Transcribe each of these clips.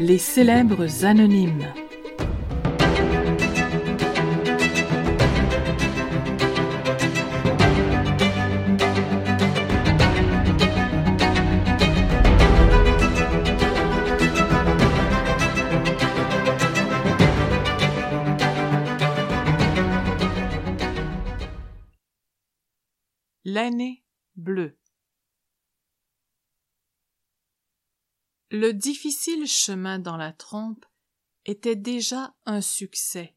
Les célèbres anonymes. L'année bleue. Le difficile chemin dans la trompe était déjà un succès.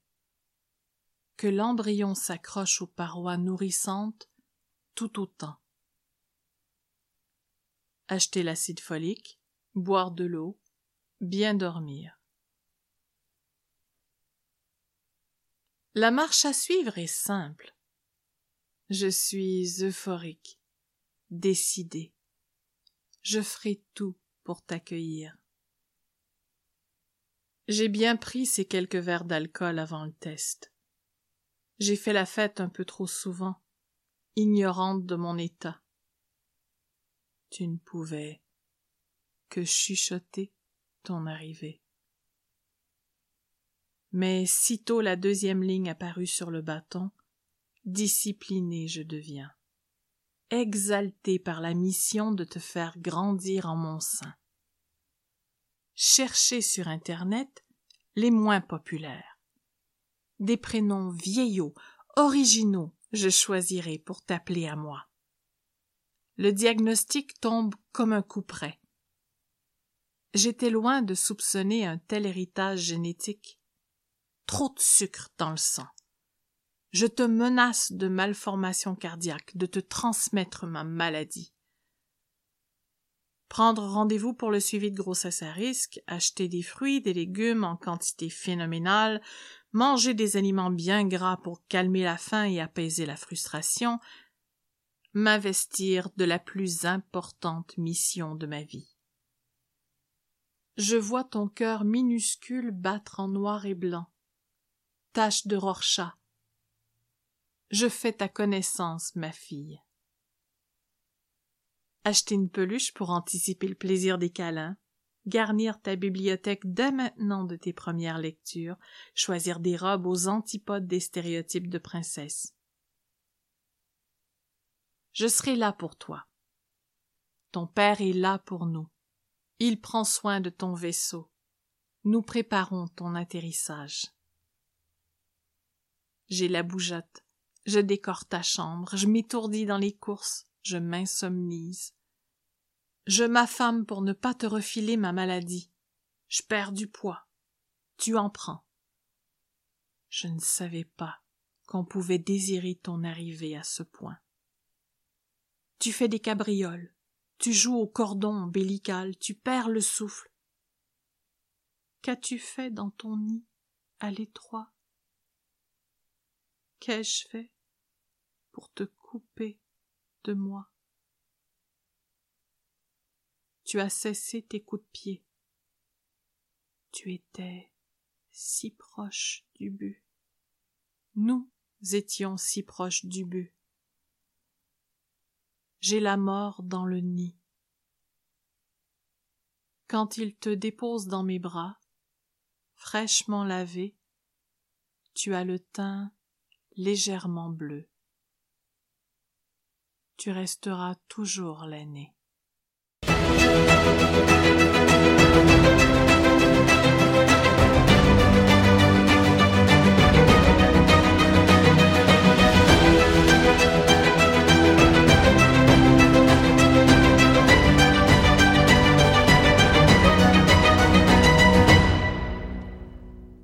Que l'embryon s'accroche aux parois nourrissantes, tout autant. Acheter l'acide folique, boire de l'eau, bien dormir. La marche à suivre est simple. Je suis euphorique, décidé. Je ferai tout pour t'accueillir. J'ai bien pris ces quelques verres d'alcool avant le test. J'ai fait la fête un peu trop souvent, ignorante de mon état. Tu ne pouvais que chuchoter ton arrivée. Mais sitôt la deuxième ligne apparut sur le bâton, discipliné je deviens, exalté par la mission de te faire grandir en mon sein. Cherchez sur Internet les moins populaires. Des prénoms vieillots, originaux, je choisirai pour t'appeler à moi. Le diagnostic tombe comme un coup près. J'étais loin de soupçonner un tel héritage génétique. Trop de sucre dans le sang. Je te menace de malformation cardiaque, de te transmettre ma maladie. Prendre rendez-vous pour le suivi de grossesse à risque, acheter des fruits, des légumes en quantité phénoménale, manger des aliments bien gras pour calmer la faim et apaiser la frustration, m'investir de la plus importante mission de ma vie. Je vois ton cœur minuscule battre en noir et blanc. Tache de Rorschach, je fais ta connaissance, ma fille. Acheter une peluche pour anticiper le plaisir des câlins, garnir ta bibliothèque dès maintenant de tes premières lectures, choisir des robes aux antipodes des stéréotypes de princesse. Je serai là pour toi. Ton père est là pour nous. Il prend soin de ton vaisseau. Nous préparons ton atterrissage. J'ai la bougeotte, je décore ta chambre, je m'étourdis dans les courses, je m'insomnise. Je m'affame pour ne pas te refiler ma maladie. Je perds du poids. Tu en prends. Je ne savais pas qu'on pouvait désirer ton arrivée à ce point. Tu fais des cabrioles, tu joues au cordon ombilical, tu perds le souffle. Qu'as-tu fait dans ton nid à l'étroit? Qu'ai-je fait? Pour te couper de moi. Tu as cessé tes coups de pied. Tu étais si proche du but. Nous étions si proches du but. J'ai la mort dans le nid. Quand il te dépose dans mes bras, fraîchement lavé, tu as le teint légèrement bleu tu resteras toujours l'aîné.